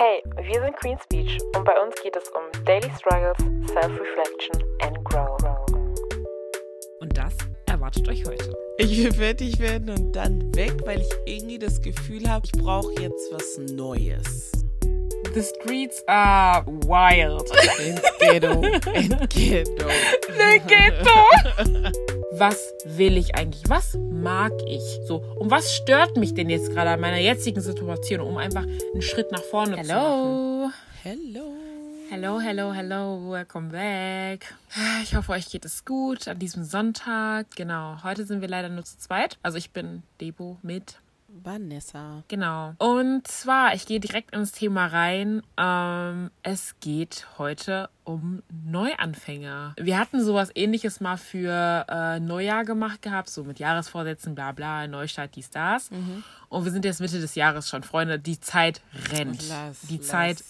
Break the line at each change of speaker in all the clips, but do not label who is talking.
Hey, wir sind Queen Speech und bei uns geht es um Daily Struggles, Self-Reflection and Growth.
Und das erwartet euch heute.
Ich will fertig werden und dann weg, weil ich irgendwie das Gefühl habe, ich brauche jetzt was Neues.
The streets are wild.
In Ghetto, in Ghetto.
The Ghetto. Was will ich eigentlich? Was mag ich? So, und was stört mich denn jetzt gerade an meiner jetzigen Situation, um einfach einen Schritt nach vorne zu machen?
Hello.
Hello, hello, hello, welcome back. Ich hoffe, euch geht es gut an diesem Sonntag. Genau, heute sind wir leider nur zu zweit. Also ich bin Debo mit
Vanessa.
Genau. Und zwar, ich gehe direkt ins Thema rein. Ähm, es geht heute um Neuanfänger. Wir hatten sowas ähnliches mal für äh, Neujahr gemacht gehabt, so mit Jahresvorsätzen, bla bla, Neustart, die Stars. Und wir sind jetzt Mitte des Jahres schon, Freunde. Die Zeit rennt.
Lass,
die
lass.
Zeit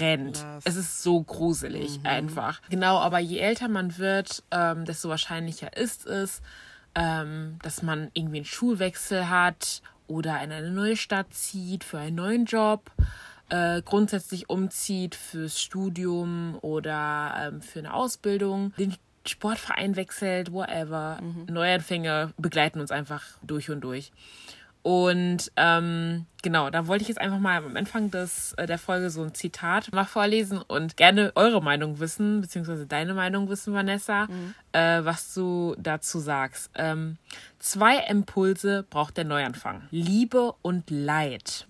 rennt.
Lass.
Es ist so gruselig einfach. Genau, aber je älter man wird, ähm, desto wahrscheinlicher ist es, ähm, dass man irgendwie einen Schulwechsel hat oder in eine neue Stadt zieht für einen neuen Job, äh, grundsätzlich umzieht fürs Studium oder ähm, für eine Ausbildung, den Sportverein wechselt, whatever. Neuanfänge begleiten uns einfach durch und durch. Und ähm, genau, da wollte ich jetzt einfach mal am Anfang des, äh, der Folge so ein Zitat mal vorlesen und gerne eure Meinung wissen, beziehungsweise deine Meinung wissen, Vanessa, äh, was du dazu sagst. Ähm, zwei Impulse braucht der Neuanfang. Liebe und Leid.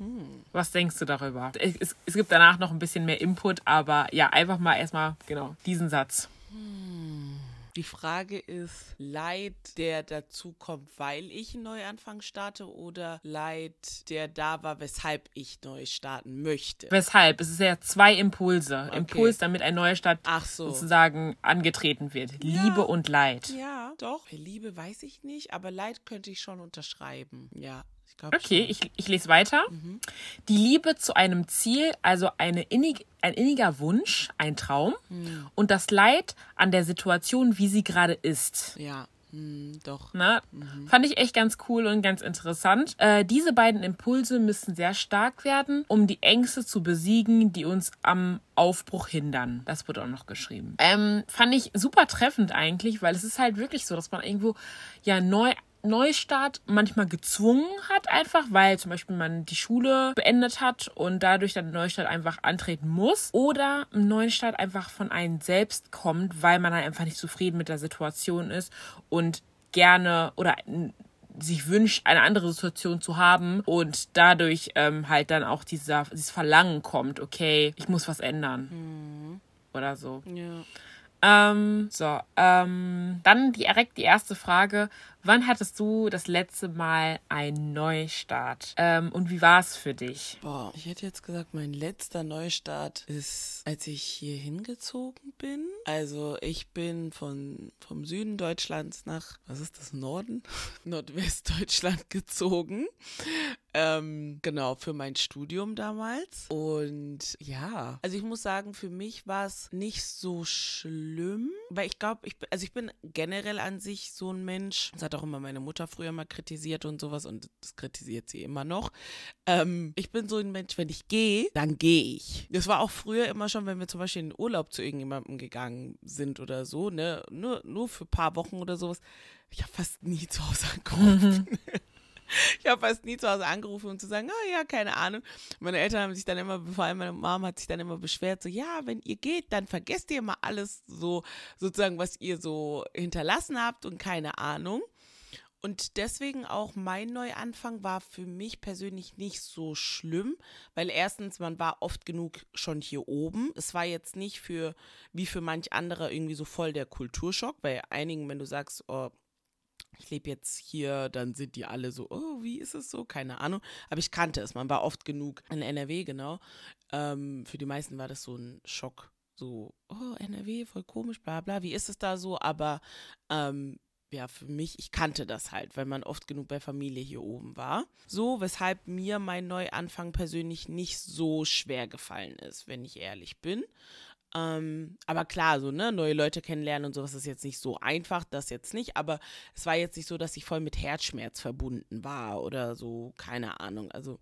Was denkst du darüber? Es, es, es gibt danach noch ein bisschen mehr Input, aber ja, einfach mal erstmal, genau, diesen Satz.
Die Frage ist, Leid, der dazu kommt, weil ich einen Neuanfang starte oder Leid, der da war, weshalb ich neu starten möchte?
Weshalb? Es ist ja zwei Impulse. Impuls, damit ein neuer Start
Ach so.
sozusagen angetreten wird. Liebe und Leid.
Ja, doch. Liebe weiß ich nicht, aber Leid könnte ich schon unterschreiben. Ja, ich
Okay,
schon.
ich, ich lese weiter. Die Liebe zu einem Ziel, also eine innig, ein inniger Wunsch, ein Traum. Und das Leid an der Situation, wie sie gerade ist.
Ja, hm, doch.
Ne? Fand ich echt ganz cool und ganz interessant. Äh, diese beiden Impulse müssen sehr stark werden, um die Ängste zu besiegen, die uns am Aufbruch hindern. Das wird auch noch geschrieben. Ähm, fand ich super treffend eigentlich, weil es ist halt wirklich so, dass man irgendwo ja neu Neustart manchmal gezwungen hat, einfach, weil zum Beispiel man die Schule beendet hat und dadurch dann Neustart einfach antreten muss. Oder ein Neustart einfach von einem selbst kommt, weil man halt einfach nicht zufrieden mit der Situation ist und gerne oder sich wünscht, eine andere Situation zu haben und dadurch ähm, halt dann auch dieser, dieses Verlangen kommt, okay, ich muss was ändern. Oder so.
Ja.
Ähm, so, ähm, dann direkt die erste Frage. Wann hattest du das letzte Mal einen Neustart? Ähm, und wie war es für dich?
Boah, ich hätte jetzt gesagt, mein letzter Neustart ist, als ich hier hingezogen bin. Also ich bin von, vom Süden Deutschlands nach, was ist das, Norden? Nordwestdeutschland gezogen. Ähm, genau, für mein Studium damals. Und ja, also ich muss sagen, für mich war es nicht so schlimm, weil ich glaube, ich, also ich bin generell an sich so ein Mensch, das hat auch immer meine Mutter früher mal kritisiert und sowas und das kritisiert sie immer noch. Ähm, ich bin so ein Mensch, wenn ich gehe, dann gehe ich. Das war auch früher immer schon, wenn wir zum Beispiel in den Urlaub zu irgendjemandem gegangen sind oder so, ne, nur, nur für ein paar Wochen oder sowas. Ich habe fast nie zu Hause angerufen. Ich habe fast nie zu Hause angerufen, um zu sagen, oh ja, keine Ahnung. Meine Eltern haben sich dann immer, vor allem meine Mama hat sich dann immer beschwert, so, ja, wenn ihr geht, dann vergesst ihr mal alles so, sozusagen, was ihr so hinterlassen habt und keine Ahnung. Und deswegen auch mein Neuanfang war für mich persönlich nicht so schlimm, weil erstens, man war oft genug schon hier oben. Es war jetzt nicht für, wie für manch anderer irgendwie so voll der Kulturschock. Bei einigen, wenn du sagst, oh, ich lebe jetzt hier, dann sind die alle so, oh, wie ist es so? Keine Ahnung. Aber ich kannte es. Man war oft genug in NRW, genau. Ähm, für die meisten war das so ein Schock. So, oh, NRW, voll komisch, bla bla. Wie ist es da so? Aber ähm, ja, für mich, ich kannte das halt, weil man oft genug bei Familie hier oben war. So, weshalb mir mein Neuanfang persönlich nicht so schwer gefallen ist, wenn ich ehrlich bin. Ähm, aber klar, so, ne, neue Leute kennenlernen und sowas ist jetzt nicht so einfach, das jetzt nicht, aber es war jetzt nicht so, dass ich voll mit Herzschmerz verbunden war oder so, keine Ahnung. Also,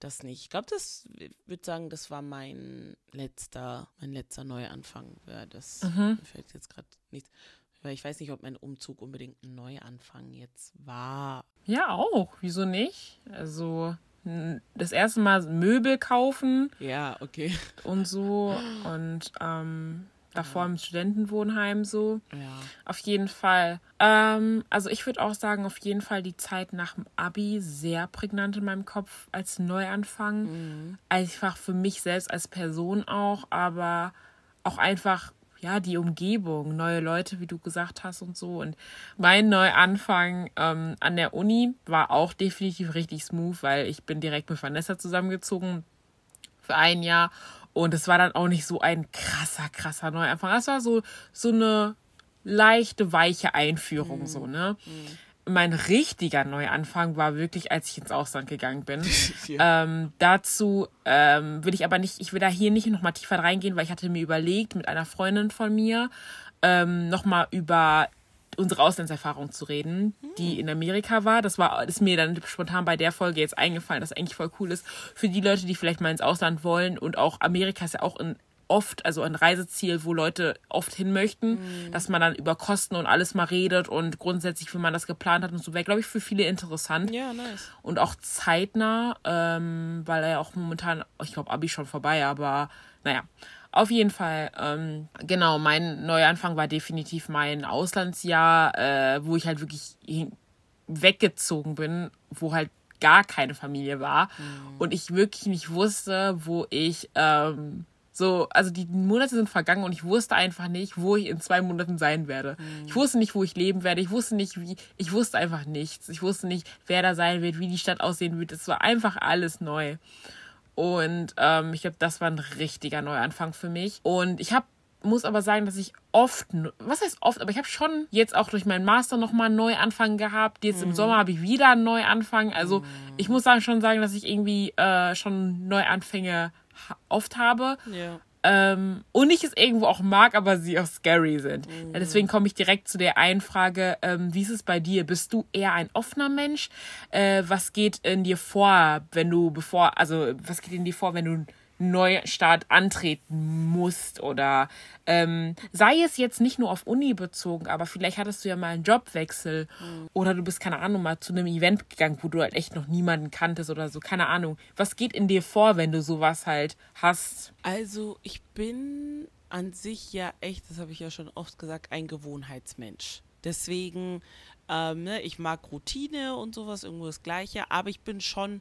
das nicht. Ich glaube, das würde sagen, das war mein letzter, mein letzter Neuanfang. Ja, das
Mhm.
fällt jetzt gerade nichts. Weil ich weiß nicht, ob mein Umzug unbedingt ein Neuanfang jetzt war.
Ja, auch. Wieso nicht? Also das erste Mal Möbel kaufen
Ja, okay.
und so und ähm, davor im Studentenwohnheim so.
Ja.
Auf jeden Fall. Ähm, also ich würde auch sagen, auf jeden Fall die Zeit nach dem Abi sehr prägnant in meinem Kopf als Neuanfang. Einfach für mich selbst als Person auch, aber auch einfach, ja, die Umgebung, neue Leute, wie du gesagt hast und so. Und mein Neuanfang ähm, an der Uni war auch definitiv richtig smooth, weil ich bin direkt mit Vanessa zusammengezogen für ein Jahr. Und es war dann auch nicht so ein krasser, krasser Neuanfang. Es war so, so eine leichte, weiche Einführung, so, ne? Mein richtiger Neuanfang war wirklich, als ich ins Ausland gegangen bin. ähm, dazu ähm, will ich aber nicht, ich will da hier nicht nochmal tiefer reingehen, weil ich hatte mir überlegt, mit einer Freundin von mir ähm, nochmal über unsere Auslandserfahrung zu reden, die in Amerika war. Das war ist mir dann spontan bei der Folge jetzt eingefallen, das eigentlich voll cool ist für die Leute, die vielleicht mal ins Ausland wollen und auch Amerika ist ja auch ein oft, also ein Reiseziel, wo Leute oft hin möchten, dass man dann über Kosten und alles mal redet und grundsätzlich, wie man das geplant hat und so. Wäre, glaube ich, für viele interessant.
Ja, nice.
und auch zeitnah, ähm, weil er ja auch momentan, ich glaube, Abi schon vorbei, aber naja. Auf jeden Fall, ähm, genau, mein Neuanfang war definitiv mein Auslandsjahr, äh, wo ich halt wirklich hin- weggezogen bin, wo halt gar keine Familie war. Und ich wirklich nicht wusste, wo ich ähm, so, also die Monate sind vergangen und ich wusste einfach nicht, wo ich in zwei Monaten sein werde. Ich wusste nicht, wo ich leben werde. Ich wusste nicht, wie, ich wusste einfach nichts. Ich wusste nicht, wer da sein wird, wie die Stadt aussehen wird. Es war einfach alles neu. Und ähm, ich glaube, das war ein richtiger Neuanfang für mich. Und ich habe muss aber sagen, dass ich oft, was heißt oft, aber ich habe schon jetzt auch durch meinen Master nochmal einen Neuanfang gehabt. Jetzt im Sommer habe ich wieder einen Neuanfang. Also ich muss sagen, schon sagen, dass ich irgendwie äh, schon Neuanfänge oft habe.
Ja.
Ähm, und ich es irgendwo auch mag, aber sie auch scary sind. Ja, deswegen komme ich direkt zu der einen Frage, ähm, wie ist es bei dir? Bist du eher ein offener Mensch? Äh, was geht in dir vor, wenn du bevor, also was geht in dir vor, wenn du Neustart antreten musst? Oder ähm, sei es jetzt nicht nur auf Uni bezogen, aber vielleicht hattest du ja mal einen Jobwechsel oder du bist, keine Ahnung, mal zu einem Event gegangen, wo du halt echt noch niemanden kanntest oder so, keine Ahnung. Was geht in dir vor, wenn du sowas halt hast?
Also ich bin an sich ja echt, das habe ich ja schon oft gesagt, ein Gewohnheitsmensch. Deswegen, ähm, ne, ich mag Routine und sowas, irgendwo das Gleiche, aber ich bin schon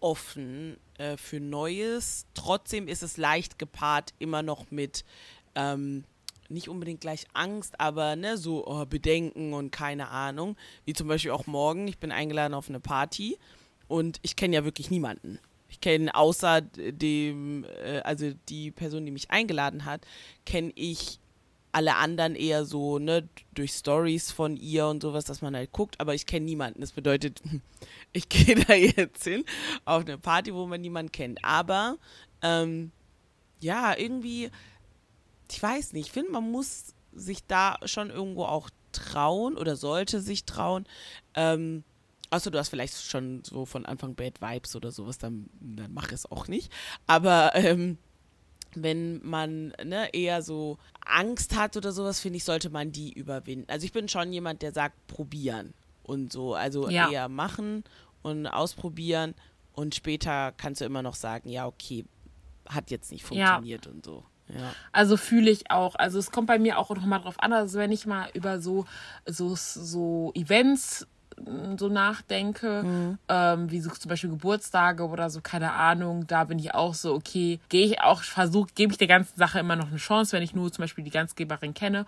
offen äh, für Neues. Trotzdem ist es leicht gepaart immer noch mit ähm, nicht unbedingt gleich Angst, aber ne, so oh, Bedenken und keine Ahnung. Wie zum Beispiel auch morgen. Ich bin eingeladen auf eine Party und ich kenne ja wirklich niemanden. Ich kenne außer dem, äh, also die Person, die mich eingeladen hat, kenne ich alle anderen eher so, ne, durch Stories von ihr und sowas, dass man halt guckt, aber ich kenne niemanden. Das bedeutet, ich gehe da jetzt hin auf eine Party, wo man niemanden kennt. Aber ähm, ja, irgendwie, ich weiß nicht, ich finde, man muss sich da schon irgendwo auch trauen oder sollte sich trauen. Ähm, Außer du hast vielleicht schon so von Anfang Bad Vibes oder sowas, dann, dann mach es auch nicht. Aber ähm, wenn man ne, eher so Angst hat oder sowas, finde ich, sollte man die überwinden. Also ich bin schon jemand, der sagt, probieren und so. Also
Ja.
eher machen und ausprobieren und später kannst du immer noch sagen, ja, okay, hat jetzt nicht
Ja.
funktioniert und so. Ja.
Also fühle ich auch. Also es kommt bei mir auch nochmal drauf an, also wenn ich mal über so, so, so Events so nachdenke, ähm, wie so zum Beispiel Geburtstage oder so, keine Ahnung, da bin ich auch so, okay, gehe ich auch, versuche, gebe ich der ganzen Sache immer noch eine Chance, wenn ich nur zum Beispiel die Ganzgeberin kenne.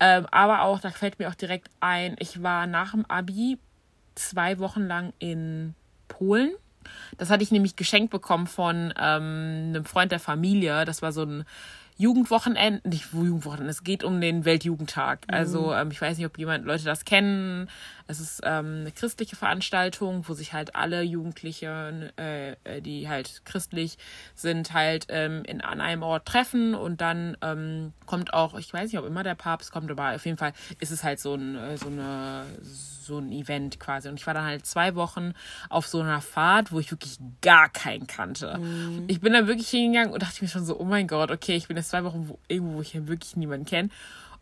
Ähm, aber auch, da fällt mir auch direkt ein, ich war nach dem Abi zwei Wochen lang in Polen. Das hatte ich nämlich geschenkt bekommen von ähm, einem Freund der Familie. Das war so ein Jugendwochenende, nicht Jugendwochenende, es geht um den Weltjugendtag. Also ähm, ich weiß nicht, ob jemand Leute das kennen. Es ist ähm, eine christliche Veranstaltung, wo sich halt alle Jugendlichen, äh, äh, die halt christlich sind, halt ähm, in, an einem Ort treffen und dann ähm, kommt auch, ich weiß nicht, ob immer der Papst kommt, aber auf jeden Fall ist es halt so, ein, äh, so eine so ein Event quasi. Und ich war dann halt zwei Wochen auf so einer Fahrt, wo ich wirklich gar keinen kannte. Mhm. Ich bin dann wirklich hingegangen und dachte mir schon so, oh mein Gott, okay, ich bin jetzt zwei Wochen wo, irgendwo, wo ich wirklich niemanden kenne.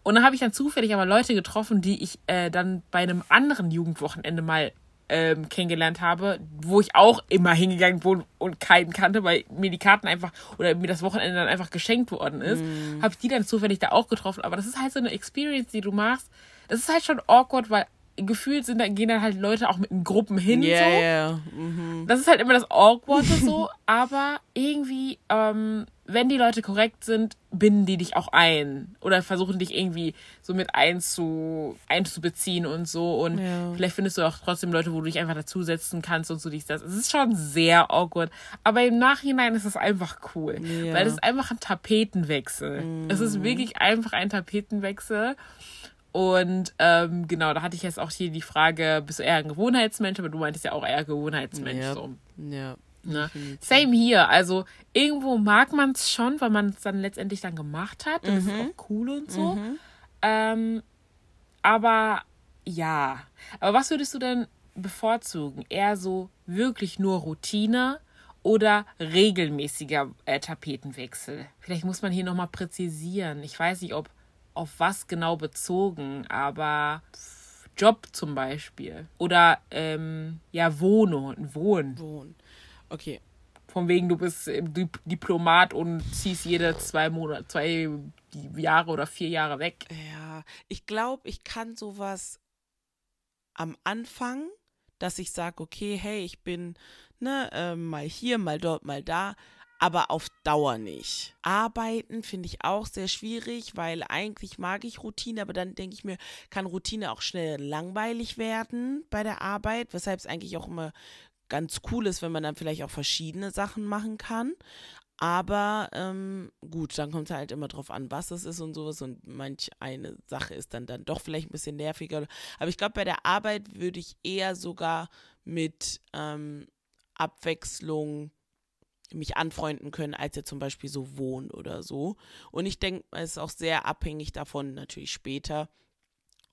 Und dann habe ich dann zufällig aber Leute getroffen, die ich äh, dann bei einem anderen Jugendwochenende mal ähm, kennengelernt habe, wo ich auch immer hingegangen bin und keinen kannte, weil mir die Karten einfach oder mir das Wochenende dann einfach geschenkt worden ist, mm. habe ich die dann zufällig da auch getroffen. Aber das ist halt so eine Experience, die du machst. Das ist halt schon awkward, weil gefühlt sind, dann gehen dann halt Leute auch mit in Gruppen hin. Yeah, so. Yeah. Mhm. Das ist halt immer das Awkwarde so, aber irgendwie, ähm, wenn die Leute korrekt sind, binden die dich auch ein oder versuchen dich irgendwie so mit einzu, einzubeziehen und so. Und ja. vielleicht findest du auch trotzdem Leute, wo du dich einfach dazusetzen kannst und so dies, das. Es ist schon sehr awkward. Aber im Nachhinein ist es einfach cool. Ja. Weil es ist einfach ein Tapetenwechsel. Mhm. Es ist wirklich einfach ein Tapetenwechsel. Und ähm, genau, da hatte ich jetzt auch hier die Frage, bist du eher ein Gewohnheitsmensch, aber du meintest ja auch eher Gewohnheitsmensch. Ja. So. ja. Ne? Same hier. Also irgendwo mag man es schon, weil man es dann letztendlich dann gemacht hat. Das mhm. ist auch cool und so. Mhm. Ähm, aber ja. Aber was würdest du denn bevorzugen? Eher so wirklich nur Routine oder regelmäßiger äh, Tapetenwechsel? Vielleicht muss man hier nochmal präzisieren. Ich weiß nicht, ob auf was genau bezogen, aber Job zum Beispiel. Oder ähm, ja, Wohnen. Wohnen.
Wohnen. Okay.
Von wegen, du bist Diplomat und ziehst jede zwei Monate, zwei Jahre oder vier Jahre weg.
Ja, ich glaube, ich kann sowas am Anfang, dass ich sage, okay, hey, ich bin ne, äh, mal hier, mal dort, mal da aber auf Dauer nicht. Arbeiten finde ich auch sehr schwierig, weil eigentlich mag ich Routine, aber dann denke ich mir, kann Routine auch schnell langweilig werden bei der Arbeit, weshalb es eigentlich auch immer ganz cool ist, wenn man dann vielleicht auch verschiedene Sachen machen kann. Aber ähm, gut, dann kommt es halt immer drauf an, was es ist und sowas. Und manch eine Sache ist dann, dann doch vielleicht ein bisschen nerviger. Aber ich glaube, bei der Arbeit würde ich eher sogar mit ähm, Abwechslung mich anfreunden können, als jetzt zum Beispiel so wohnen oder so. Und ich denke, es ist auch sehr abhängig davon, natürlich später,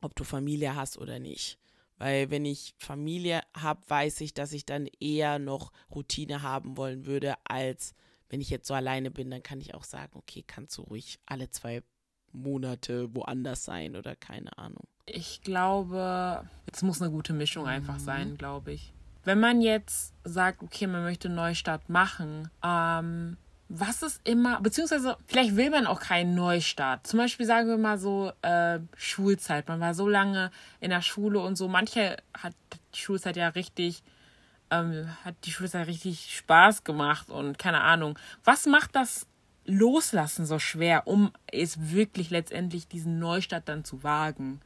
ob du Familie hast oder nicht. Weil wenn ich Familie habe, weiß ich, dass ich dann eher noch Routine haben wollen würde, als wenn ich jetzt so alleine bin, dann kann ich auch sagen, okay, kannst du ruhig alle zwei Monate woanders sein oder keine Ahnung.
Ich glaube, es muss eine gute Mischung einfach mhm. sein, glaube ich. Wenn man jetzt sagt, okay, man möchte Neustart machen, ähm, was ist immer, beziehungsweise vielleicht will man auch keinen Neustart. Zum Beispiel sagen wir mal so äh, Schulzeit. Man war so lange in der Schule und so. Manche hat die Schulzeit ja richtig, ähm, hat die Schulzeit richtig Spaß gemacht und keine Ahnung. Was macht das Loslassen so schwer, um es wirklich letztendlich diesen Neustart dann zu wagen?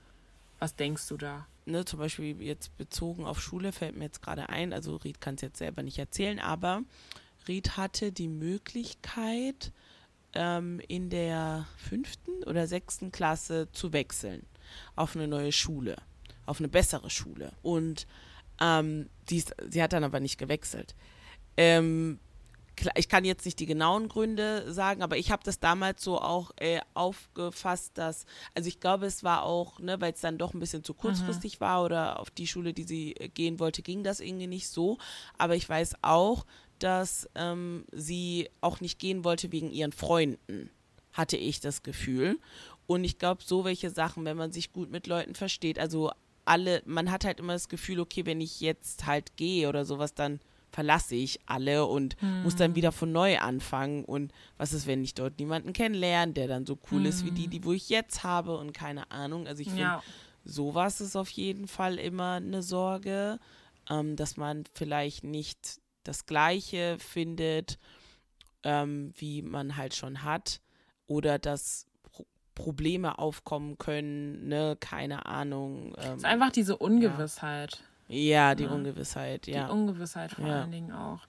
Was denkst du da?
Ne, zum Beispiel jetzt bezogen auf Schule fällt mir jetzt gerade ein, also Ried kann es jetzt selber nicht erzählen, aber Ried hatte die Möglichkeit, ähm, in der fünften oder sechsten Klasse zu wechseln auf eine neue Schule, auf eine bessere Schule. Und ähm, die, sie hat dann aber nicht gewechselt. Ähm, ich kann jetzt nicht die genauen Gründe sagen, aber ich habe das damals so auch äh, aufgefasst, dass, also ich glaube, es war auch, ne, weil es dann doch ein bisschen zu kurzfristig mhm. war oder auf die Schule, die sie äh, gehen wollte, ging das irgendwie nicht so. Aber ich weiß auch, dass ähm, sie auch nicht gehen wollte wegen ihren Freunden, hatte ich das Gefühl. Und ich glaube, so welche Sachen, wenn man sich gut mit Leuten versteht, also alle, man hat halt immer das Gefühl, okay, wenn ich jetzt halt gehe oder sowas, dann verlasse ich alle und mhm. muss dann hm. wieder von neu anfangen. Und was ist, wenn ich dort niemanden kennenlerne, der dann so cool mhm. ist wie die, hm. die wo ich jetzt habe und keine Ahnung. Also ich finde, ja. sowas ist auf jeden Fall immer eine Sorge, ähm, dass man vielleicht nicht das Gleiche findet, ähm, wie man halt schon hat. Oder dass Probleme aufkommen können, ne, keine Ahnung.
Ähm, es ist einfach diese Ungewissheit. Ja.
Ja, die ja. Ungewissheit, ja.
Die Ungewissheit vor ja. allen Dingen auch.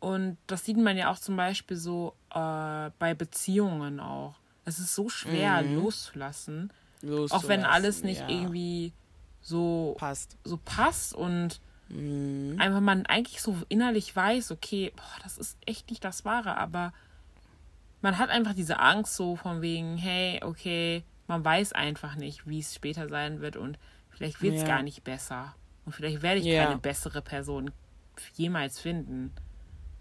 Und das sieht man ja auch zum Beispiel so äh, bei Beziehungen auch. Es ist so schwer mhm. loszulassen, loszulassen, auch wenn alles nicht ja. irgendwie so
passt,
so passt und mhm. einfach man eigentlich so innerlich weiß, okay, boah, das ist echt nicht das Wahre, aber man hat einfach diese Angst so von wegen, hey, okay, man weiß einfach nicht, wie es später sein wird und vielleicht wird es ja. gar nicht besser. Und vielleicht werde ich
Ja.
keine bessere Person jemals finden.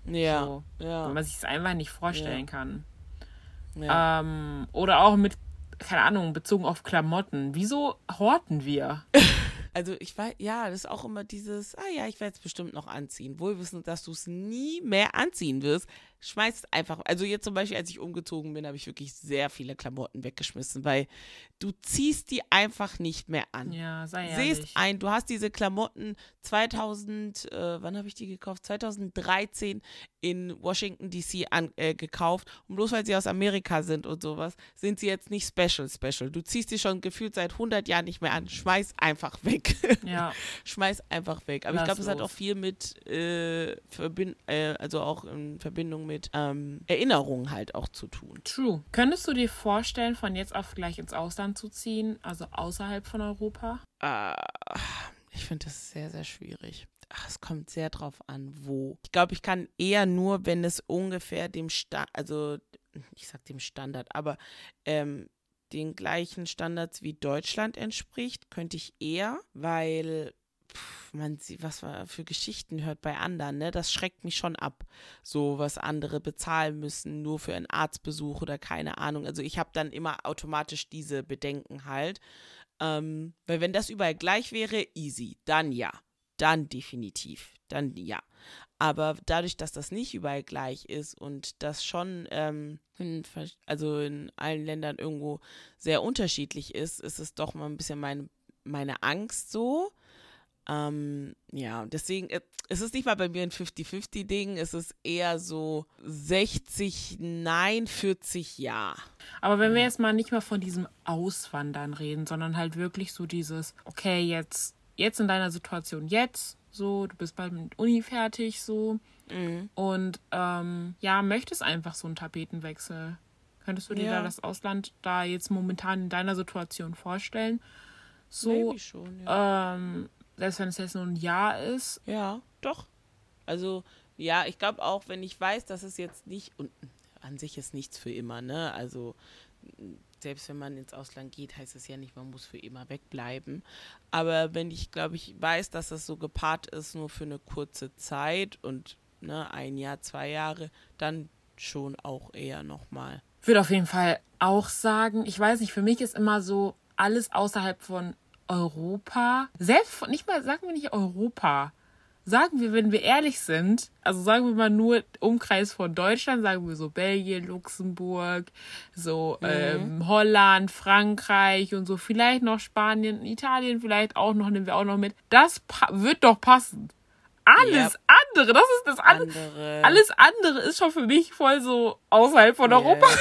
Ja.
So,
ja.
Weil man sich es einfach nicht vorstellen
Ja.
kann.
ja.
Ähm, oder auch mit, keine Ahnung, bezogen auf Klamotten. Wieso horten wir?
Also ich weiß, ja, das ist auch immer dieses, ah ja, ich werde es bestimmt noch anziehen. Wohl wissend, dass du es nie mehr anziehen wirst. Schmeißt einfach, also jetzt zum Beispiel, als ich umgezogen bin, habe ich wirklich sehr viele Klamotten weggeschmissen, weil du ziehst die einfach nicht mehr an.
Ja, sei
Siehst
ehrlich.
ein, du hast diese Klamotten 2000, äh, wann habe ich die gekauft? 2013 in Washington DC an, äh, gekauft. Und bloß weil sie aus Amerika sind und sowas, sind sie jetzt nicht special, special. Du ziehst die schon gefühlt seit 100 Jahren nicht mehr an. Schmeiß einfach weg.
Ja,
Schmeiß einfach weg. Aber ich
Lass
glaube, es hat auch viel mit, äh, Verbind äh, also auch in Verbindung mit ähm, Erinnerungen halt auch zu tun.
true. Könntest du dir vorstellen, von jetzt auf gleich ins Ausland zu ziehen, also außerhalb von Europa?
Äh, ich finde das sehr, sehr schwierig. Ach, es kommt sehr drauf an, wo. Ich glaube, ich kann eher nur, wenn es ungefähr dem Stand, also ich sag dem Standard, aber ähm, den gleichen Standards wie Deutschland entspricht, könnte ich eher, weil man sieht, was man für Geschichten hört bei anderen, ne? Das schreckt mich schon ab. So, was andere bezahlen müssen, nur für einen Arztbesuch oder keine Ahnung. Also ich habe dann immer automatisch diese Bedenken halt. Ähm, weil wenn das überall gleich wäre, easy. Dann ja. Dann definitiv. Dann ja. Aber dadurch, dass das nicht überall gleich ist und das schon ähm, in, also in allen Ländern irgendwo sehr unterschiedlich ist, ist es doch mal ein bisschen meine, meine Angst so. Ähm, ja, deswegen, äh, es ist nicht mal bei mir ein 50-50-Ding, es ist eher so 60 Nein, 40 Ja.
Aber wenn wir jetzt mal nicht mal von diesem Auswandern reden, sondern halt wirklich so dieses, okay, jetzt, jetzt in deiner Situation jetzt, so, du bist bald mit Uni fertig, so,
Mhm.
und ähm, ja, möchtest einfach so einen Tapetenwechsel. Könntest du dir
Ja.
da das Ausland da jetzt momentan in deiner Situation vorstellen? So,
Maybe schon, ja.
ähm, selbst wenn es jetzt nur ein Jahr ist.
Ja, doch. Also, ja, ich glaube auch, wenn ich weiß, dass es jetzt nicht, und an sich ist nichts für immer, ne? Also, selbst wenn man ins Ausland geht, heißt es ja nicht, man muss für immer wegbleiben. Aber wenn ich, glaube ich, weiß, dass es so gepaart ist, nur für eine kurze Zeit und ne, ein Jahr, zwei Jahre, dann schon auch eher nochmal.
Ich würde auf jeden Fall auch sagen, ich weiß nicht, für mich ist immer so alles außerhalb von Europa, selbst nicht mal, sagen wir nicht Europa, sagen wir, wenn wir ehrlich sind, also sagen wir mal nur Umkreis von Deutschland, sagen wir so Belgien, Luxemburg, so ähm, Holland, Frankreich und so, vielleicht noch Spanien, Italien vielleicht auch noch, nehmen wir auch noch mit. Das wird doch passen. Alles
Yep.
andere, das ist das andere.
Andere.
Alles andere ist schon für mich voll so außerhalb von Europa.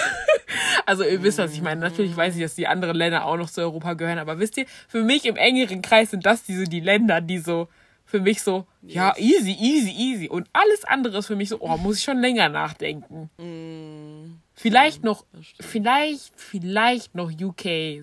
Also ihr wisst, was ich meine. Natürlich weiß ich, dass die anderen Länder auch noch zu Europa gehören, aber wisst ihr, für mich im engeren Kreis sind das diese die Länder, die so für mich so, ja, easy, easy, easy. Und alles andere ist für mich so, oh, muss ich schon länger nachdenken. Vielleicht noch, vielleicht, vielleicht noch UK.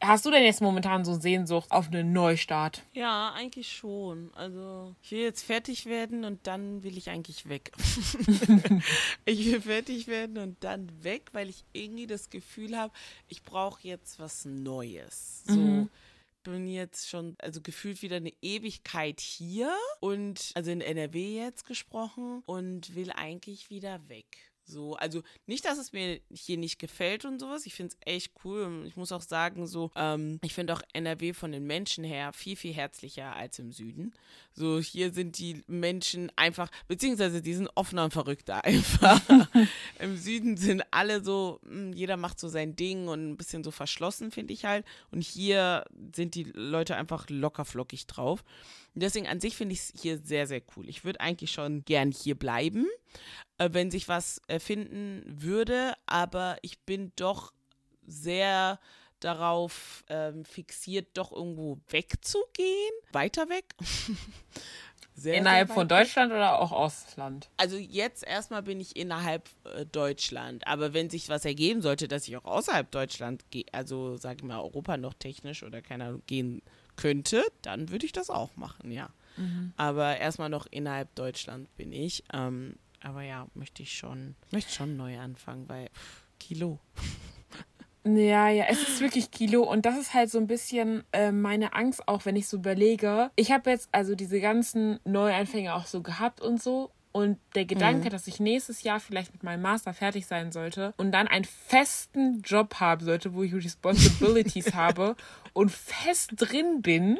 Hast du denn jetzt momentan so Sehnsucht auf einen Neustart?
Ja, eigentlich schon. Also ich will jetzt fertig werden und dann will ich eigentlich weg. ich will fertig werden und dann weg, weil ich irgendwie das Gefühl habe, ich brauche jetzt was Neues. So. Bin jetzt schon, also gefühlt wieder eine Ewigkeit hier und, also in NRW jetzt gesprochen und will eigentlich wieder weg. So, also nicht, dass es mir hier nicht gefällt und sowas. Ich finde es echt cool. Ich muss auch sagen, so, ähm, ich finde auch NRW von den Menschen her viel, viel herzlicher als im Süden. So, hier sind die Menschen einfach, beziehungsweise die sind offener und verrückter einfach. Im Süden sind alle so, mh, jeder macht so sein Ding und ein bisschen so verschlossen, finde ich halt. Und hier sind die Leute einfach locker flockig drauf. Und deswegen an sich finde ich es hier sehr, sehr cool. Ich würde eigentlich schon gern hier bleiben, äh, wenn sich was erfinden würde, aber ich bin doch sehr darauf ähm, fixiert, doch irgendwo wegzugehen. Weiter weg. sehr,
Innerhalb
sehr
von. Deutschland oder auch Ausland?
Also jetzt erstmal bin ich innerhalb äh, Deutschland, aber wenn sich was ergeben sollte, dass ich auch außerhalb Deutschland gehe, also sage ich mal Europa noch technisch oder keine Ahnung gehen könnte, dann würde ich das auch machen, ja. Aber erstmal noch innerhalb Deutschland bin ich. Ähm, aber ja, möchte ich schon, möchte schon neu anfangen, weil Kilo.
Ja, ja, es ist wirklich Kilo und das ist halt so ein bisschen äh, meine Angst, auch wenn ich so überlege. Ich habe jetzt also diese ganzen Neuanfänge auch so gehabt und so. Und der Gedanke, mhm. dass ich nächstes Jahr vielleicht mit meinem Master fertig sein sollte und dann einen festen Job haben sollte, wo ich Responsibilities habe und fest drin bin,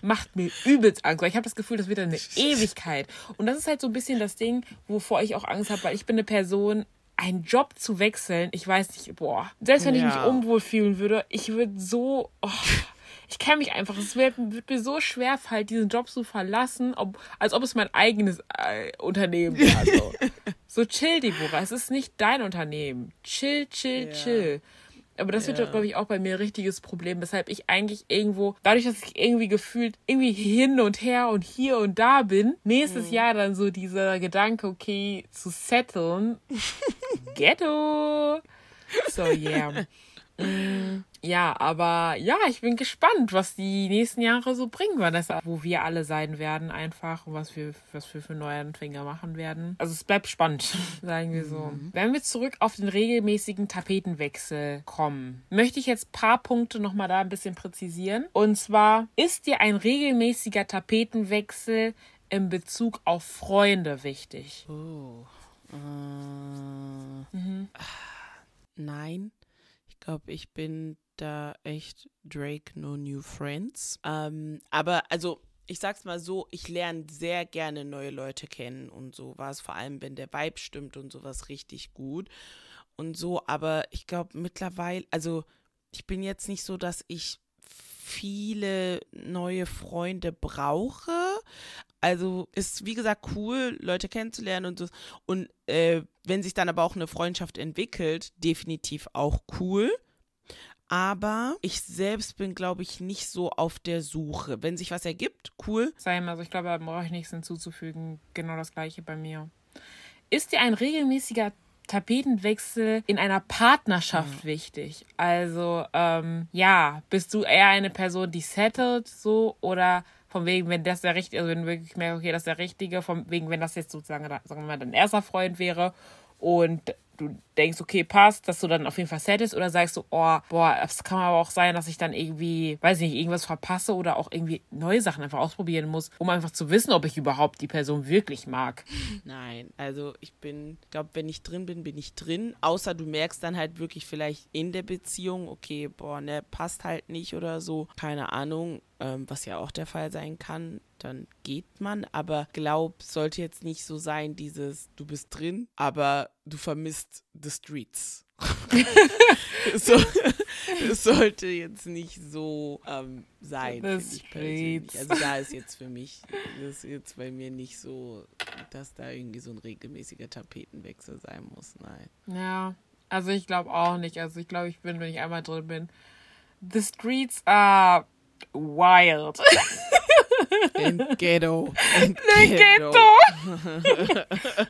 macht mir übelst Angst, weil ich habe das Gefühl, das wird eine Ewigkeit. Und das ist halt so ein bisschen das Ding, wovor ich auch Angst habe, weil ich bin eine Person, einen Job zu wechseln, ich weiß nicht, boah, selbst wenn ja. ich mich unwohl fühlen würde, ich würde so, oh, ich kenne mich einfach, es wird, wird, mir so schwer fallen, diesen Job zu verlassen, ob, als ob es mein eigenes äh, Unternehmen wäre. So. so chill, Deborah, es ist nicht dein Unternehmen. Chill, chill, ja. chill. Aber das wird, ja. glaube ich, auch bei mir ein richtiges Problem, weshalb ich eigentlich irgendwo, dadurch, dass ich irgendwie gefühlt irgendwie hin und her und hier und da bin, nächstes mhm. Jahr dann so dieser Gedanke, okay, zu setteln. Ghetto. So, yeah. Mm, ja, aber ja, ich bin gespannt, was die nächsten Jahre so bringen, Vanessa, wo wir alle sein werden einfach und was wir, was wir für Neuanfänger machen werden. Also es bleibt spannend, sagen wir so. Mhm. Wenn wir zurück auf den regelmäßigen Tapetenwechsel kommen, möchte ich jetzt ein paar Punkte nochmal da ein bisschen präzisieren. Und zwar, ist dir ein regelmäßiger Tapetenwechsel in Bezug auf Freunde wichtig?
Oh. Äh, mhm. Nein glaube, ich bin da echt Drake No New Friends. Ähm, aber also ich sag's mal so, ich lerne sehr gerne neue Leute kennen und so war es vor allem, wenn der Vibe stimmt und sowas richtig gut und so. Aber ich glaube mittlerweile, also ich bin jetzt nicht so, dass ich viele neue Freunde brauche. Also ist wie gesagt cool, Leute kennenzulernen und so. Und äh, wenn sich dann aber auch eine Freundschaft entwickelt, definitiv auch cool. Aber ich selbst bin, glaube ich, nicht so auf der Suche. Wenn sich was ergibt, cool.
Sein, also ich glaube, da brauche ich nichts hinzuzufügen. Genau das gleiche bei mir. Ist dir ein regelmäßiger Tapetenwechsel in einer Partnerschaft mhm. wichtig? Also, ähm, ja, bist du eher eine Person, die settelt so oder von wegen, wenn das der richtige, also wenn du wirklich merkst, okay, das ist der richtige, von wegen, wenn das jetzt sozusagen, sagen wir mal, dein erster Freund wäre und du denkst, okay, passt, dass du dann auf jeden Fall set ist oder sagst du, oh, boah, es kann aber auch sein, dass ich dann irgendwie, weiß nicht, irgendwas verpasse oder auch irgendwie neue Sachen einfach ausprobieren muss, um einfach zu wissen, ob ich überhaupt die Person wirklich mag.
Nein, also ich bin, glaube, wenn ich drin bin, bin ich drin, außer du merkst dann halt wirklich vielleicht in der Beziehung, okay, boah, ne, passt halt nicht oder so, keine Ahnung, ähm, was ja auch der Fall sein kann, dann geht man. Aber glaub, sollte jetzt nicht so sein, dieses, du bist drin, aber du vermisst the streets. so, es sollte jetzt nicht so ähm, sein. Also da ist jetzt für mich, das ist jetzt bei mir nicht so, dass da irgendwie so ein regelmäßiger Tapetenwechsel sein muss. Nein.
Ja, also ich glaube auch nicht. Also ich glaube, ich bin, wenn ich einmal drin bin, the streets are wild.
In ghetto. In
the ghetto. ghetto.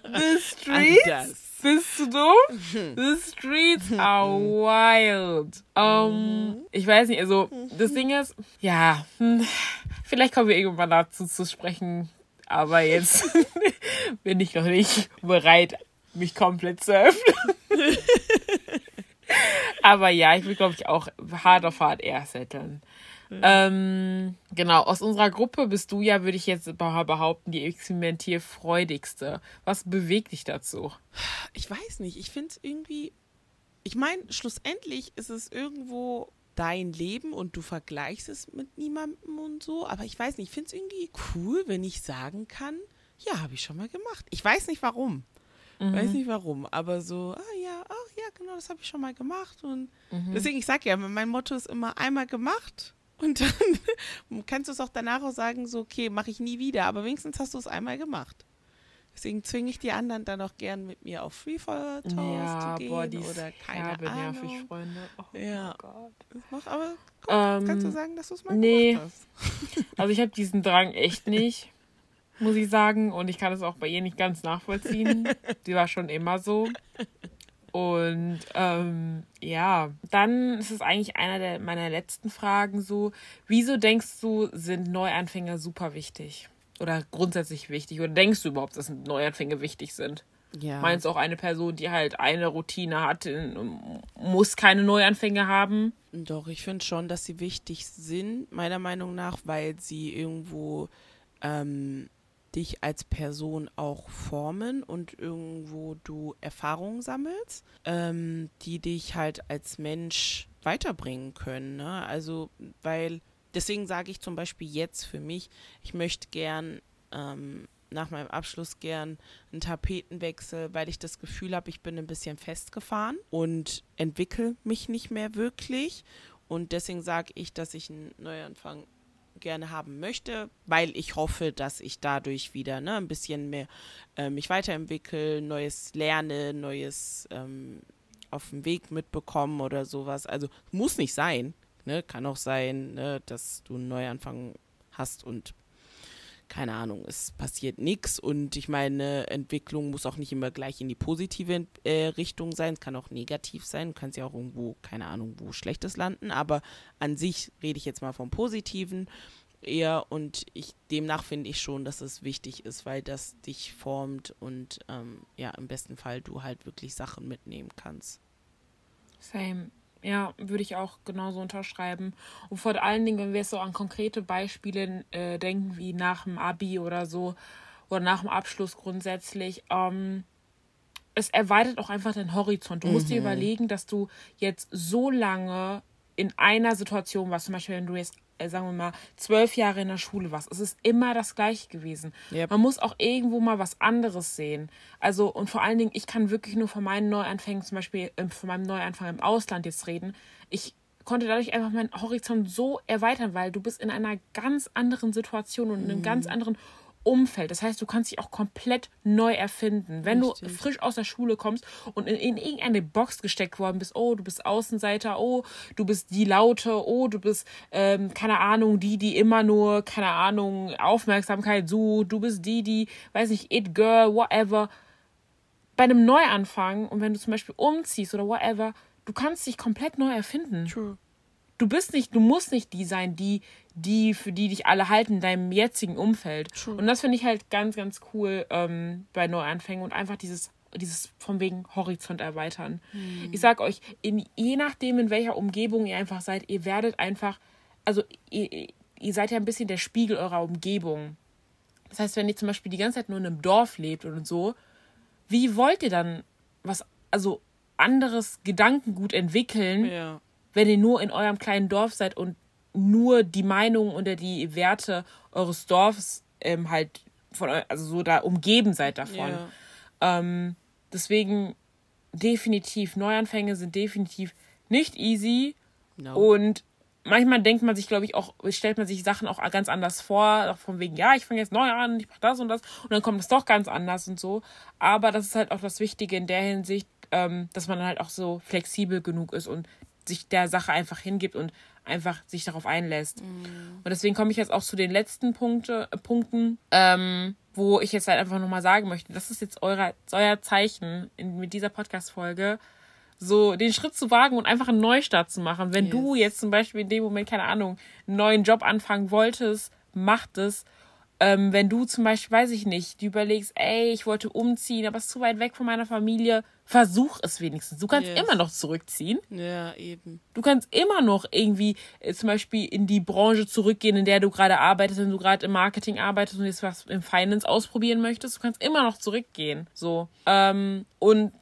the streets. Bist du dumm? The streets are wild. Um, ich weiß nicht, also das Ding ist, ja, hm, vielleicht kommen wir irgendwann dazu zu sprechen, aber jetzt bin ich noch nicht bereit, mich komplett zu öffnen. aber ja, ich will, glaube ich, auch hart auf hart eher setteln. Ähm, genau, aus unserer Gruppe bist du ja, würde ich jetzt behaupten, die experimentierfreudigste. Was bewegt dich dazu?
Ich weiß nicht. Ich finde es irgendwie. Ich meine, schlussendlich ist es irgendwo dein Leben und du vergleichst es mit niemandem und so. Aber ich weiß nicht, ich finde es irgendwie cool, wenn ich sagen kann, ja, habe ich schon mal gemacht. Ich weiß nicht warum. Mhm. Weiß nicht warum, aber so, ah ja, ach ja, genau, das habe ich schon mal gemacht. Und mhm. deswegen, ich sage ja, mein Motto ist immer einmal gemacht und dann kannst du es auch danach auch sagen, so, okay, mache ich nie wieder, aber wenigstens hast du es einmal gemacht. Deswegen zwinge ich die anderen dann auch gern mit mir auf Freefall Tours ja, zu gehen boah, die oder keine herbe, Ahnung. nervig, Freunde. Oh ja. Gott. Mach, aber guck, ähm, kannst du sagen, dass du es mal nee. gemacht
hast? also ich habe diesen Drang echt nicht, muss ich sagen. Und ich kann es auch bei ihr nicht ganz nachvollziehen. Die war schon immer so. Und ähm, ja, dann ist es eigentlich einer der, meiner letzten Fragen so, wieso denkst du, sind Neuanfänger super wichtig? Oder grundsätzlich wichtig? Oder denkst du überhaupt, dass Neuanfänge wichtig sind? Ja. Meinst auch eine Person, die halt eine Routine hat, muss keine Neuanfänge haben?
Doch, ich finde schon, dass sie wichtig sind, meiner Meinung nach, weil sie irgendwo ähm, dich als Person auch formen und irgendwo du Erfahrungen sammelst, ähm, die dich halt als Mensch weiterbringen können. Ne? Also, weil, deswegen sage ich zum Beispiel jetzt für mich, ich möchte gern ähm, nach meinem Abschluss gern einen Tapetenwechsel, weil ich das Gefühl habe, ich bin ein bisschen festgefahren und entwickle mich nicht mehr wirklich. Und deswegen sage ich, dass ich einen Neuanfang gerne haben möchte, weil ich hoffe, dass ich dadurch wieder ne, ein bisschen mehr äh, mich weiterentwickle, Neues lerne, Neues ähm, auf dem Weg mitbekommen oder sowas. Also muss nicht sein. Ne? Kann auch sein, ne, dass du einen Neuanfang hast und keine Ahnung, es passiert nichts und ich meine, Entwicklung muss auch nicht immer gleich in die positive äh, Richtung sein, es kann auch negativ sein, du kannst ja auch irgendwo, keine Ahnung, wo Schlechtes landen, aber an sich rede ich jetzt mal vom Positiven eher und ich demnach finde ich schon, dass es wichtig ist, weil das dich formt und ähm, ja, im besten Fall du halt wirklich Sachen mitnehmen kannst.
Same. Ja, würde ich auch genauso unterschreiben. Und vor allen Dingen, wenn wir so an konkrete Beispiele äh, denken, wie nach dem Abi oder so, oder nach dem Abschluss grundsätzlich, ähm, es erweitert auch einfach den Horizont. Du mhm. musst dir mhm. überlegen, dass du jetzt so lange in einer Situation warst, zum Beispiel, wenn du jetzt äh, sagen wir mal, zwölf Jahre in der Schule warst. Es ist immer das Gleiche gewesen. Yep. Man muss auch irgendwo mal was anderes sehen. Also, und vor allen Dingen, ich kann wirklich nur von meinen Neuanfängen, zum Beispiel ähm, von meinem Neuanfang im Ausland jetzt reden. Ich konnte dadurch einfach meinen Horizont so erweitern, weil du bist in einer ganz anderen Situation und in einem mhm. ganz anderen Umfeld. Das heißt, du kannst dich auch komplett neu erfinden. Wenn Richtig. du frisch aus der Schule kommst und in, in, irgendeine Box gesteckt worden bist, oh, du bist Außenseiter, oh, du bist die Laute, oh, du bist, ähm, keine Ahnung, die, die immer nur, keine Ahnung, Aufmerksamkeit sucht, du bist die, die, weiß nicht, it girl, whatever. Bei einem Neuanfang und wenn du zum Beispiel umziehst oder whatever, du kannst dich komplett neu erfinden. True du bist nicht, du musst nicht die sein, die, die, für die dich alle halten in deinem jetzigen Umfeld. True. Und das finde ich halt ganz, ganz cool ähm, bei Neuanfängen und einfach dieses, dieses von wegen Horizont erweitern. Mhm. Ich sag euch, in, je nachdem, in welcher Umgebung ihr einfach seid, ihr werdet einfach, also ihr, ihr seid ja ein bisschen der Spiegel eurer Umgebung. Das heißt, wenn ihr zum Beispiel die ganze Zeit nur in einem Dorf lebt und so, wie wollt ihr dann was, also anderes Gedankengut entwickeln, ja wenn ihr nur in eurem kleinen Dorf seid und nur die Meinung oder die Werte eures Dorfs ähm, halt von also so da umgeben seid davon. Yeah. Ähm, deswegen definitiv, Neuanfänge sind definitiv nicht easy. No. Und manchmal denkt man sich, glaube ich, auch, stellt man sich Sachen auch ganz anders vor, auch von wegen, ja, ich fange jetzt neu an, ich mache das und das und dann kommt es doch ganz anders und so. Aber das ist halt auch das Wichtige in der Hinsicht, ähm, dass man halt auch so flexibel genug ist und sich der Sache einfach hingibt und einfach sich darauf einlässt. Mhm. Und deswegen komme ich jetzt auch zu den letzten Punkte, äh, Punkten, ähm, wo ich jetzt halt einfach nochmal sagen möchte, das ist jetzt euer, euer Zeichen in, mit dieser Podcast-Folge, so den Schritt zu wagen und einfach einen Neustart zu machen. Wenn yes. du jetzt zum Beispiel in dem Moment, keine Ahnung, einen neuen Job anfangen wolltest, mach das ähm, wenn du zum Beispiel, weiß ich nicht, du überlegst, ey, ich wollte umziehen, aber es ist zu weit weg von meiner Familie, versuch es wenigstens. Du kannst yes. immer noch zurückziehen.
Ja, eben.
Du kannst immer noch irgendwie äh, zum Beispiel in die Branche zurückgehen, in der du gerade arbeitest, wenn du gerade im Marketing arbeitest und jetzt was im Finance ausprobieren möchtest. Du kannst immer noch zurückgehen. So. Ähm, und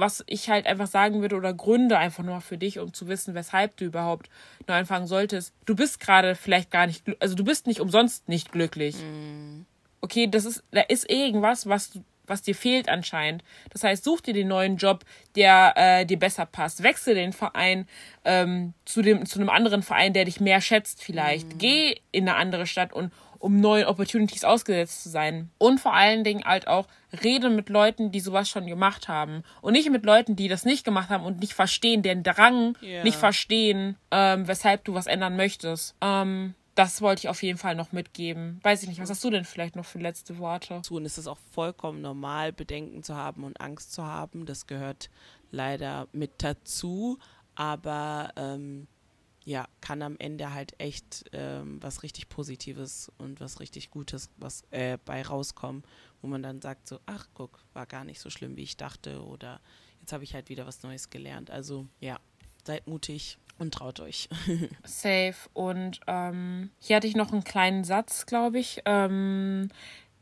was ich halt einfach sagen würde oder Gründe einfach nur für dich, um zu wissen, weshalb du überhaupt neu anfangen solltest. Du bist gerade vielleicht gar nicht, also du bist nicht umsonst nicht glücklich. Mm. Okay, das ist, da ist irgendwas, was was dir fehlt anscheinend. Das heißt, such dir den neuen Job, der äh, dir besser passt. Wechsel den Verein ähm, zu dem zu einem anderen Verein, der dich mehr schätzt vielleicht. Mm. Geh in eine andere Stadt und um neuen Opportunities ausgesetzt zu sein. Und vor allen Dingen halt auch rede mit Leuten, die sowas schon gemacht haben. Und nicht mit Leuten, die das nicht gemacht haben und nicht verstehen, den Drang yeah. nicht verstehen, ähm, weshalb du was ändern möchtest. Ähm, das wollte ich auf jeden Fall noch mitgeben. Weiß ich nicht, was hast du denn vielleicht noch für letzte Worte?
Und es ist auch vollkommen normal, Bedenken zu haben und Angst zu haben. Das gehört leider mit dazu. Aber ähm, ja, kann am Ende halt echt ähm, was richtig Positives und was richtig Gutes was äh, bei rauskommen, wo man dann sagt so, ach guck, war gar nicht so schlimm, wie ich dachte oder jetzt habe ich halt wieder was Neues gelernt. Also ja, seid mutig und traut euch.
Safe. Und ähm, hier hatte ich noch einen kleinen Satz, glaube ich. Ähm,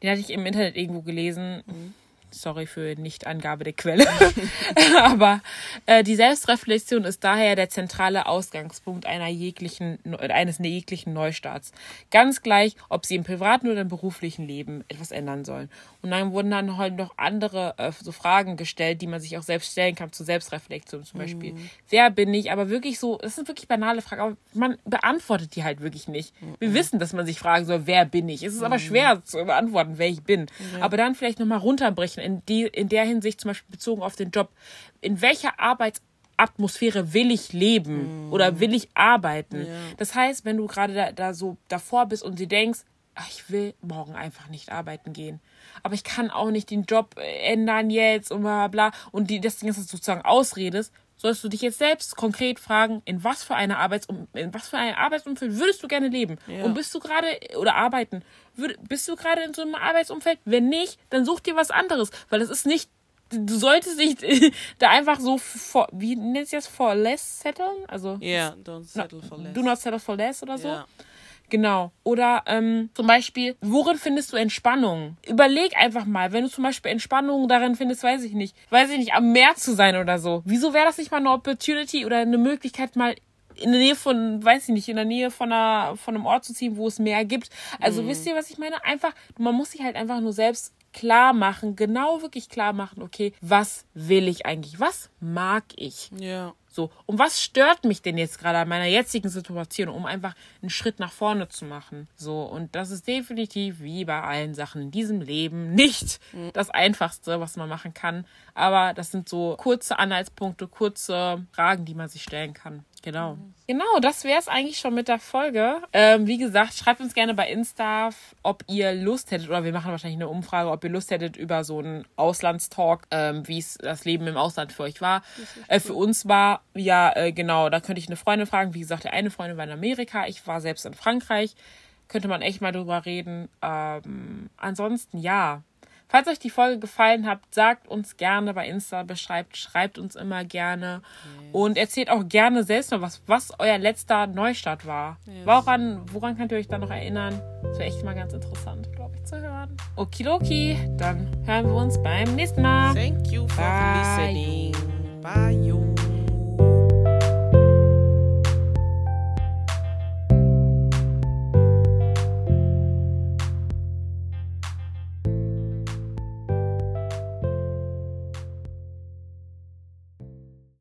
den hatte ich im Internet irgendwo gelesen. Mhm. Sorry für Nichtangabe der Quelle. Aber äh, die Selbstreflexion ist daher der zentrale Ausgangspunkt einer jeglichen, eines jeglichen Neustarts. Ganz gleich, ob sie im privaten oder im beruflichen Leben etwas ändern sollen. Und dann wurden dann halt noch andere äh, so Fragen gestellt, die man sich auch selbst stellen kann, zur Selbstreflexion zum Beispiel. Mhm. Wer bin ich? Aber wirklich so, das sind wirklich banale Fragen, aber man beantwortet die halt wirklich nicht. Mhm. Wir wissen, dass man sich fragen soll, wer bin ich? Es ist mhm. aber schwer zu beantworten, wer ich bin. Aber dann vielleicht nochmal runterbrechen in, die, in der Hinsicht zum Beispiel bezogen auf den Job. In welcher Arbeitsatmosphäre will ich leben mhm. oder will ich arbeiten? Ja. Das heißt, wenn du gerade da, da so davor bist und sie denkst, ach, ich will morgen einfach nicht arbeiten gehen. Aber ich kann auch nicht den Job ändern jetzt und bla bla. Und die, das Ding ist sozusagen Ausredest, sollst du dich jetzt selbst konkret fragen, in was für eine Arbeitsum in was für ein Arbeitsumfeld würdest du gerne leben? Ja. Und bist du gerade oder arbeiten? Würd, bist du gerade in so einem Arbeitsumfeld? Wenn nicht, dann such dir was anderes, weil es ist nicht du solltest nicht da einfach so for, wie nennt es for less setteln? Also
Ja, yeah, don't settle for less.
Do not settle for less oder so. Yeah. Genau. Oder ähm, zum Beispiel, worin findest du Entspannung? Überleg einfach mal, wenn du zum Beispiel Entspannung darin findest, weiß ich nicht, weiß ich nicht, am Meer zu sein oder so. Wieso wäre das nicht mal eine Opportunity oder eine Möglichkeit, mal in der Nähe von, weiß ich nicht, in der Nähe von, einer, von einem Ort zu ziehen, wo es Meer gibt. Also mhm. wisst ihr, was ich meine? Einfach, man muss sich halt einfach nur selbst klar machen, genau wirklich klar machen, okay, was will ich eigentlich? Was mag ich?
Ja.
So, und was stört mich denn jetzt gerade an meiner jetzigen Situation, um einfach einen Schritt nach vorne zu machen? So, und das ist definitiv wie bei allen Sachen in diesem Leben nicht mhm. das Einfachste, was man machen kann. Aber das sind so kurze Anhaltspunkte, kurze Fragen, die man sich stellen kann. Genau. Genau, das wäre es eigentlich schon mit der Folge. Ähm, wie gesagt, schreibt uns gerne bei Insta, ob ihr Lust hättet, oder wir machen wahrscheinlich eine Umfrage, ob ihr Lust hättet über so einen Auslandstalk, ähm, wie es das Leben im Ausland für euch war. Äh, für uns war, ja, äh, genau, da könnte ich eine Freundin fragen. Wie gesagt, der eine Freundin war in Amerika, ich war selbst in Frankreich. Könnte man echt mal drüber reden. Ähm, ansonsten, ja, Falls euch die Folge gefallen hat, sagt uns gerne bei Insta, beschreibt, schreibt uns immer gerne yes. und erzählt auch gerne selbst noch was, was euer letzter Neustart war. Yes. Woran, woran könnt ihr euch da noch erinnern? Das wäre echt mal ganz interessant, glaube ich, zu hören. Okidoki, dann hören wir uns beim nächsten Mal.
Thank you for Bye. listening. Bye.